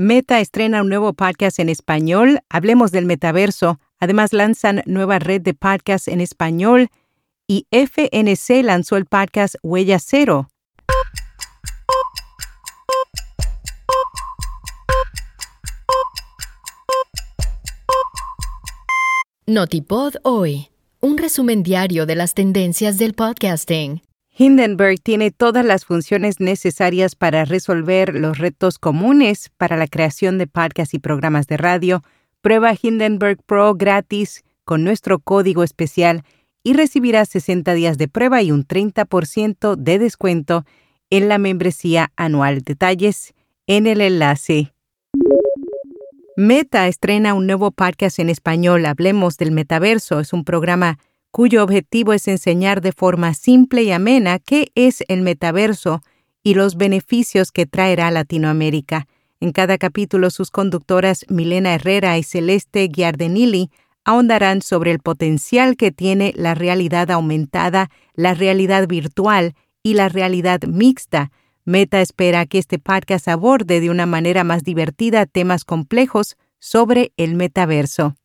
Meta estrena un nuevo podcast en español, Hablemos del Metaverso. Además lanzan nueva red de podcasts en español y FNC lanzó el podcast Huella Cero. Notipod hoy, un resumen diario de las tendencias del podcasting. Hindenburg tiene todas las funciones necesarias para resolver los retos comunes para la creación de podcasts y programas de radio. Prueba Hindenburg Pro gratis con nuestro código especial y recibirás 60 días de prueba y un 30% de descuento en la membresía anual. Detalles en el enlace. Meta estrena un nuevo podcast en español. Hablemos del metaverso. Es un programa cuyo objetivo es enseñar de forma simple y amena qué es el metaverso y los beneficios que traerá a Latinoamérica. En cada capítulo sus conductoras Milena Herrera y Celeste Giardenili ahondarán sobre el potencial que tiene la realidad aumentada, la realidad virtual y la realidad mixta. Meta espera que este podcast aborde de una manera más divertida temas complejos sobre el metaverso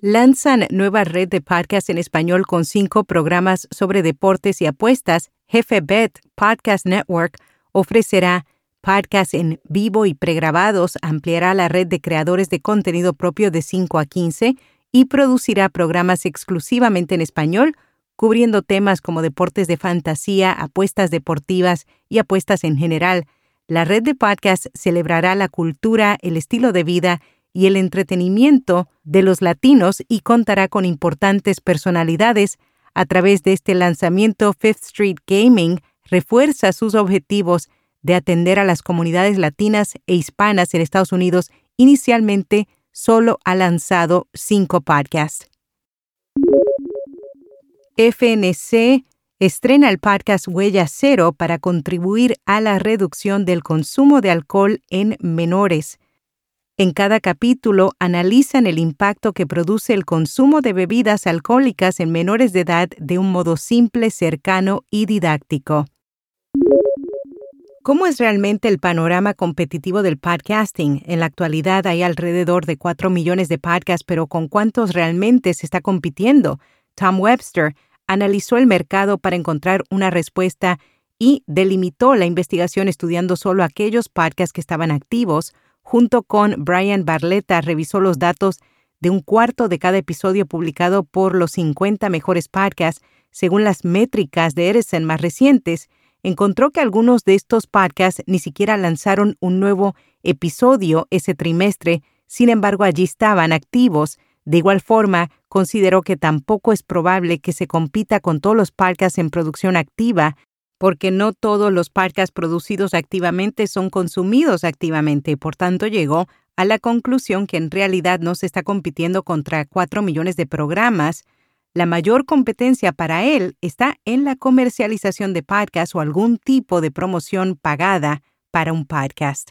lanzan nueva red de podcasts en español con cinco programas sobre deportes y apuestas. Jefe Bet Podcast Network ofrecerá podcasts en vivo y pregrabados, ampliará la red de creadores de contenido propio de 5 a 15 y producirá programas exclusivamente en español, cubriendo temas como deportes de fantasía, apuestas deportivas y apuestas en general. La red de podcasts celebrará la cultura, el estilo de vida y el entretenimiento de los latinos y contará con importantes personalidades. A través de este lanzamiento, Fifth Street Gaming refuerza sus objetivos de atender a las comunidades latinas e hispanas en Estados Unidos. Inicialmente, solo ha lanzado cinco podcasts. FNC estrena el podcast Huella Cero para contribuir a la reducción del consumo de alcohol en menores. En cada capítulo analizan el impacto que produce el consumo de bebidas alcohólicas en menores de edad de un modo simple, cercano y didáctico. ¿Cómo es realmente el panorama competitivo del podcasting? En la actualidad hay alrededor de 4 millones de podcasts, pero ¿con cuántos realmente se está compitiendo? Tom Webster analizó el mercado para encontrar una respuesta y delimitó la investigación estudiando solo aquellos podcasts que estaban activos, junto con Brian Barletta, revisó los datos de un cuarto de cada episodio publicado por los 50 mejores podcasts según las métricas de Edison más recientes, encontró que algunos de estos podcasts ni siquiera lanzaron un nuevo episodio ese trimestre, sin embargo allí estaban activos. De igual forma, consideró que tampoco es probable que se compita con todos los podcasts en producción activa porque no todos los podcasts producidos activamente son consumidos activamente. Por tanto, llegó a la conclusión que en realidad no se está compitiendo contra 4 millones de programas. La mayor competencia para él está en la comercialización de podcasts o algún tipo de promoción pagada para un podcast.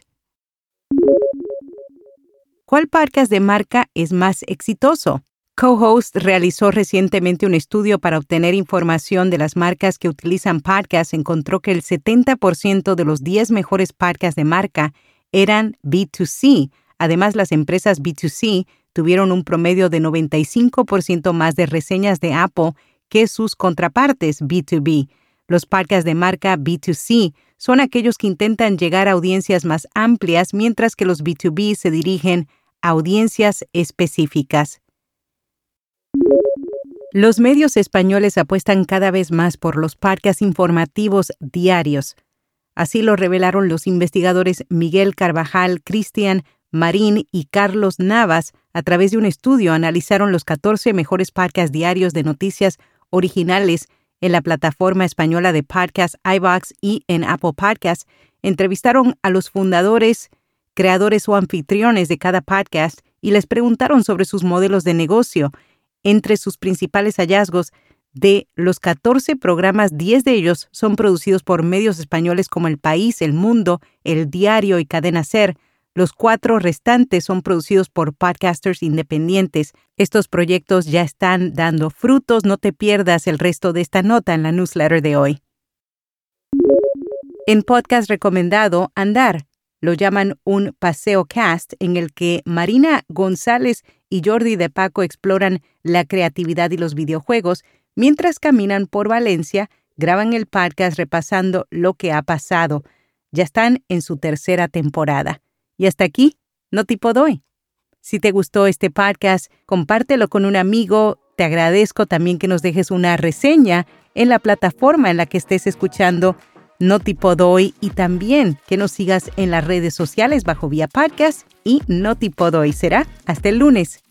¿Cuál podcast de marca es más exitoso? Co-Host realizó recientemente un estudio para obtener información de las marcas que utilizan podcasts. Encontró que el 70% de los 10 mejores podcasts de marca eran B2C. Además, las empresas B2C tuvieron un promedio de 95% más de reseñas de Apple que sus contrapartes B2B. Los podcasts de marca B2C son aquellos que intentan llegar a audiencias más amplias, mientras que los B2B se dirigen a audiencias específicas. Los medios españoles apuestan cada vez más por los podcasts informativos diarios. Así lo revelaron los investigadores Miguel Carvajal, Cristian Marín y Carlos Navas. A través de un estudio analizaron los 14 mejores podcasts diarios de noticias originales en la plataforma española de podcast iBox y en Apple Podcasts. Entrevistaron a los fundadores, creadores o anfitriones de cada podcast y les preguntaron sobre sus modelos de negocio entre sus principales hallazgos, de los 14 programas, 10 de ellos son producidos por medios españoles como El País, El Mundo, El Diario y Cadena Ser. Los cuatro restantes son producidos por podcasters independientes. Estos proyectos ya están dando frutos. No te pierdas el resto de esta nota en la newsletter de hoy. En podcast recomendado, Andar. Lo llaman un paseo cast en el que Marina González y Jordi de Paco exploran la creatividad y los videojuegos mientras caminan por Valencia, graban el podcast repasando lo que ha pasado. Ya están en su tercera temporada. Y hasta aquí, no tipo doy. Si te gustó este podcast, compártelo con un amigo. Te agradezco también que nos dejes una reseña en la plataforma en la que estés escuchando no tipo doy y también que nos sigas en las redes sociales bajo Vía Podcast y No tipo doy. Será hasta el lunes.